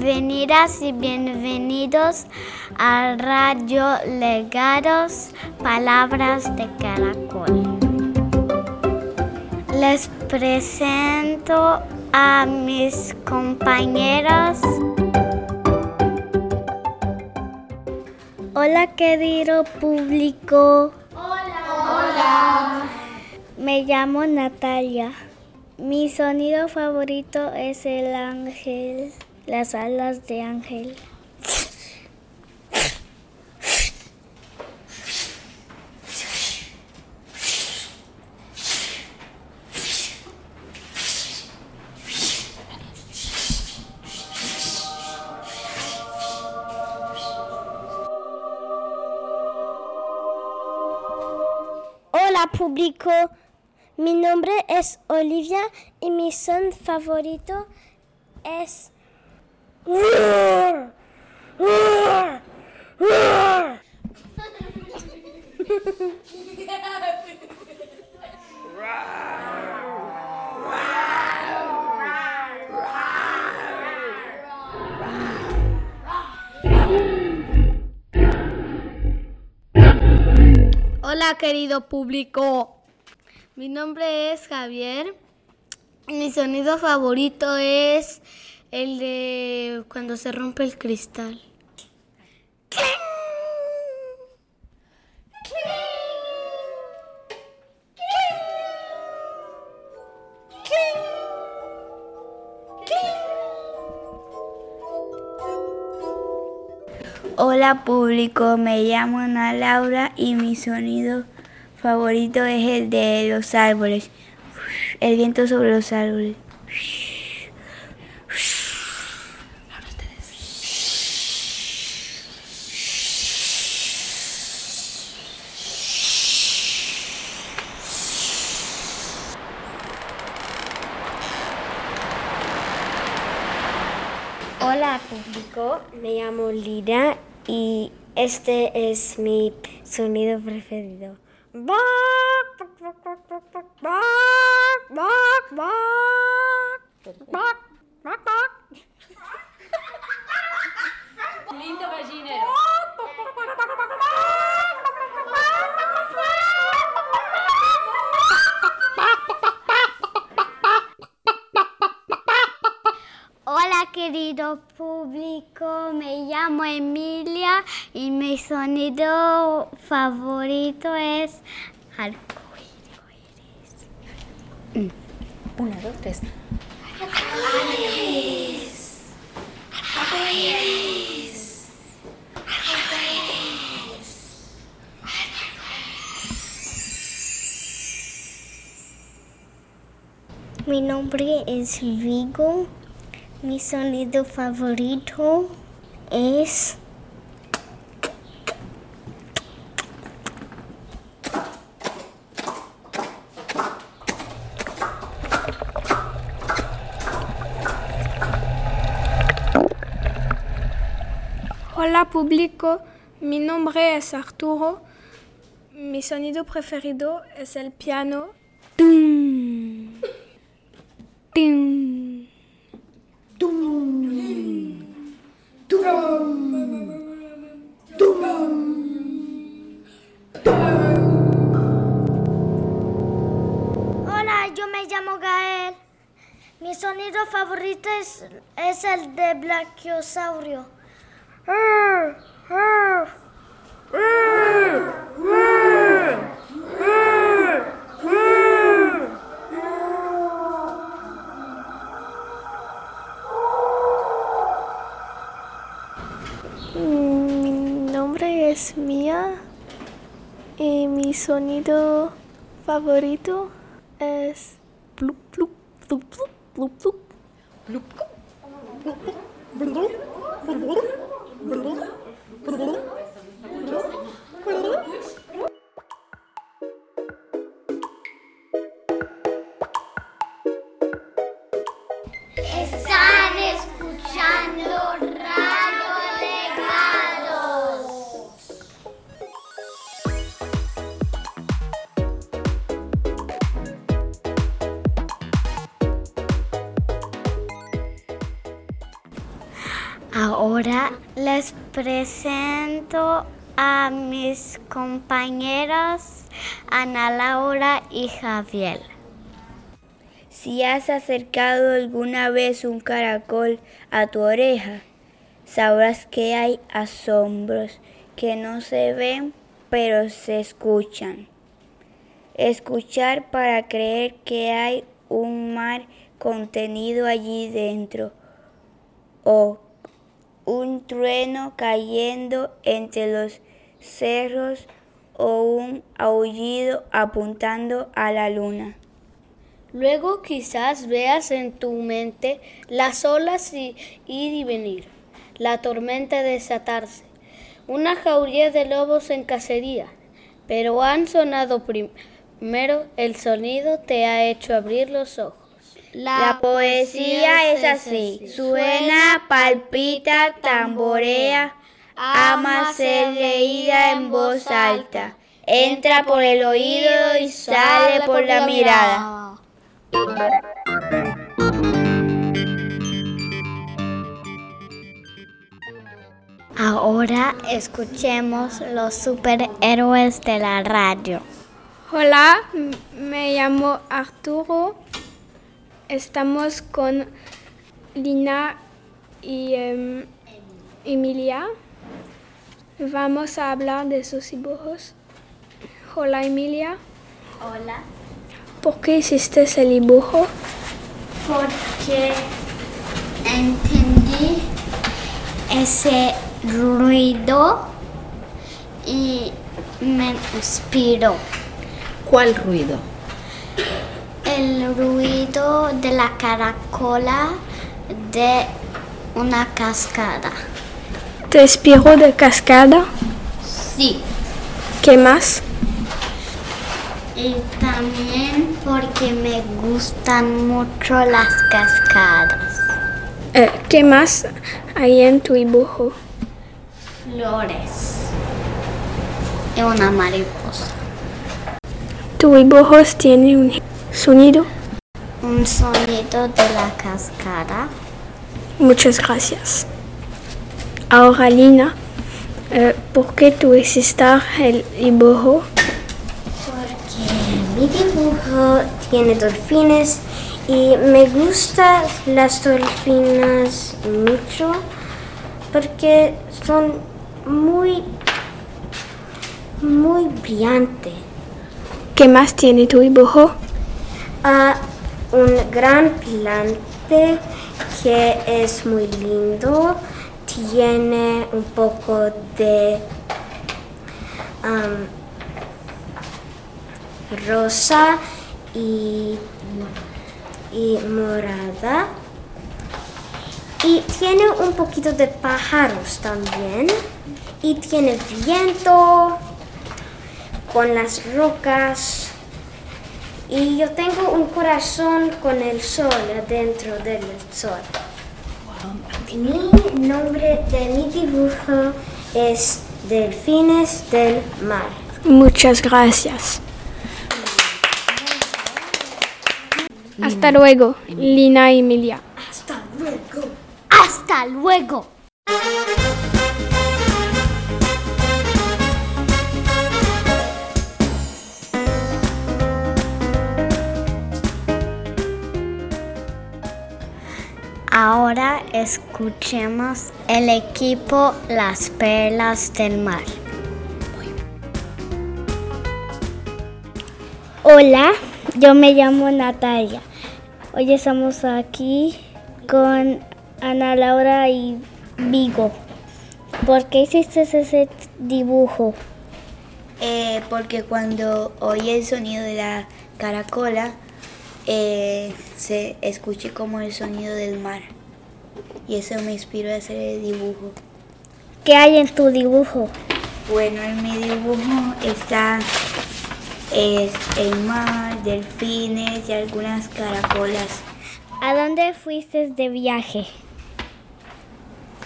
Bienvenidas y bienvenidos a Radio Legados Palabras de Caracol. Les presento a mis compañeros. Hola querido público. Hola. Hola. Me llamo Natalia. Mi sonido favorito es el ángel, las alas de ángel. Hola público, mi nombre es Olivia y mi son favorito es... Hola querido público, mi nombre es Javier. Mi sonido favorito es el de cuando se rompe el cristal. Hola público, me llamo Ana Laura y mi sonido favorito es el de los árboles. El viento sobre los árboles. Hola público, me llamo Lina y este es mi sonido preferido. Lindo gallinero. Querido público, me llamo Emilia y mi sonido favorito es arcoíris. Una, dos, tres. Mi nombre es Vigo. Mi sonido favorito es Hola público, mi nombre es Arturo. Mi sonido preferido es el piano. Mi nombre es Mia y mi sonido favorito Están Ahora les presento a mis compañeros Ana Laura y Javier. Si has acercado alguna vez un caracol a tu oreja, sabrás que hay asombros que no se ven pero se escuchan. Escuchar para creer que hay un mar contenido allí dentro o un trueno cayendo entre los cerros o un aullido apuntando a la luna. Luego quizás veas en tu mente las olas ir y venir, la tormenta desatarse, una jauría de lobos en cacería, pero han sonado primero, el sonido te ha hecho abrir los ojos. La, poesía es así, suena, palpita, tamborea, ama ser leída en voz alta, entra por el oído y sale por la mirada. Ahora escuchemos los superhéroes de la radio. Hola, me llamo Arturo. Estamos con Lina y um, Emilia. Vamos a hablar de sus dibujos. Hola Emilia. Hola. ¿Por qué hiciste ese dibujo? Porque entendí ese ruido y me inspiró. ¿Cuál ruido? El ruido de la caracola de una cascada. ¿Te inspiró de cascada? Sí. ¿Qué más? Y también porque me gustan mucho las cascadas. Eh, ¿Qué más hay en tu dibujo? Flores. Y una mariposa. ¿Tu dibujos tiene un sonido? Un sonido de la cascada. Muchas gracias. Ahora Lina, eh, ¿por qué tú hiciste el dibujo? Porque mi dibujo tiene delfines y me gustan las delfinas mucho porque son muy, muy brillantes. ¿Qué más tiene tu dibujo? Ah, un gran plante que es muy lindo, tiene un poco de rosa y, y morada. Y tiene un poquito de pájaros también. Y tiene viento con las rocas. Y yo tengo un corazón con el sol adentro del sol. Mi nombre de mi dibujo es Delfines del Mar. Muchas gracias. Hasta luego, Lina y Emilia. ¡Hasta luego! Ahora escuchemos el equipo Las Perlas del Mar. Hola, yo me llamo Natalia. Hoy estamos aquí con Ana Laura y Vigo. ¿Por qué hiciste ese dibujo? Eh, porque cuando oí el sonido de la caracola, eh, se escuché como el sonido del mar. Y eso me inspiró a hacer el dibujo. ¿Qué hay en tu dibujo? Bueno, en mi dibujo está es el mar, delfines y algunas caracolas. ¿A dónde fuiste de viaje?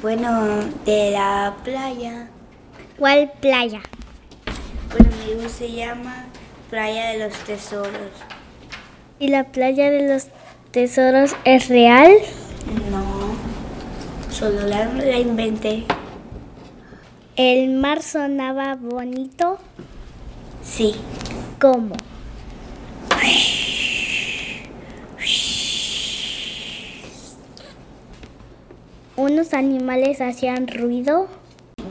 Bueno, de la playa. ¿Cuál playa? Bueno, mi dibujo se llama Playa de los Tesoros. ¿Y la playa de los tesoros es real? No, solo la, la inventé. ¿El mar sonaba bonito? Sí. ¿Cómo? ¿Unos animales hacían ruido?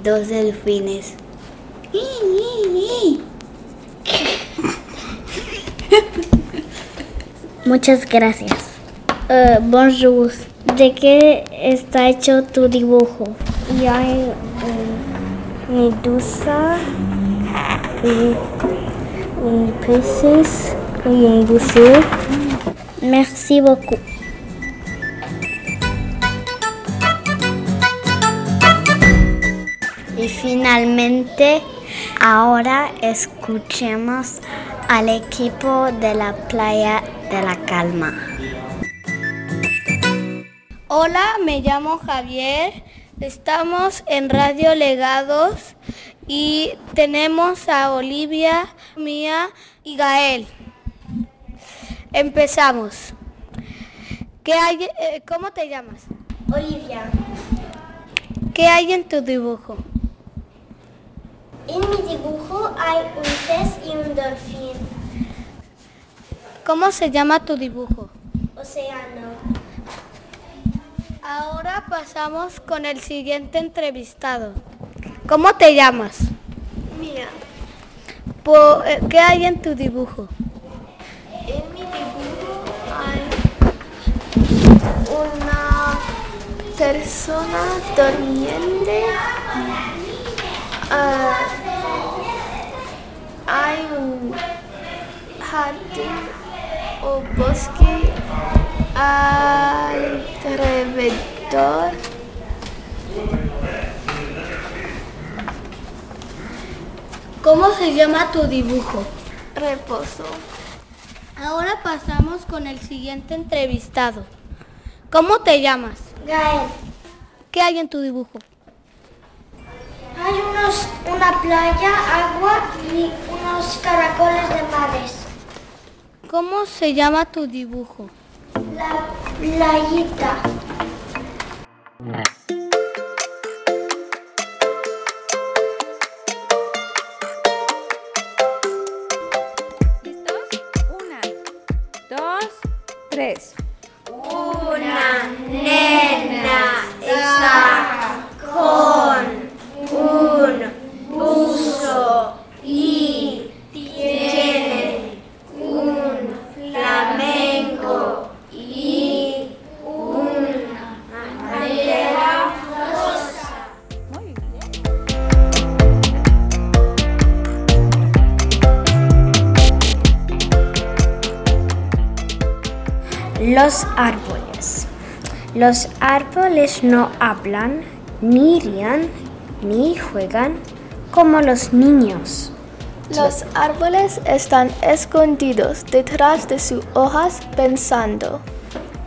Dos delfines. Muchas gracias. Eh, bonjour. ¿De qué está hecho tu dibujo? Y hay una medusa, un, un peces y un buceo. Merci beaucoup. Y finalmente, ahora escuchemos al equipo de la playa de la calma. Hola, me llamo Javier. Estamos en Radio Legados y tenemos a Olivia, Mía y Gael. Empezamos. ¿Qué hay, eh, ¿Cómo te llamas? Olivia, ¿Qué hay en tu dibujo? en mi dibujo hay un pez y un delfín. ¿Cómo se llama tu dibujo? Océano. Ahora pasamos con el siguiente entrevistado. ¿Cómo te llamas? Mira, Po- eh, ¿Qué hay en tu dibujo? en mi dibujo hay una persona durmiente. Ah, hay un jardín o bosque alrededor. ¿Cómo se llama tu dibujo? Reposo. Ahora pasamos con el siguiente entrevistado. ¿Cómo te llamas? Gael, ¿Qué hay en tu dibujo? hay unos, una playa, agua y unos caracoles de mares. ¿Cómo se llama tu dibujo? La playita. Los árboles no hablan, ni rían, ni juegan como los niños. Los árboles están escondidos detrás de sus hojas pensando.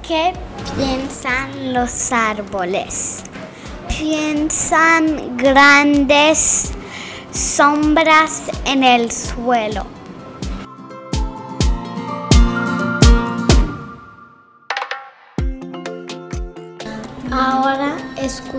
¿Qué piensan los árboles? Piensan grandes sombras en el suelo.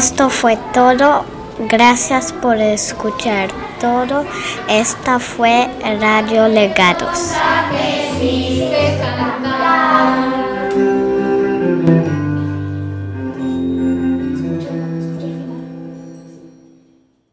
Esto fue todo. Gracias por escuchar todo. Esta fue Radio Legados.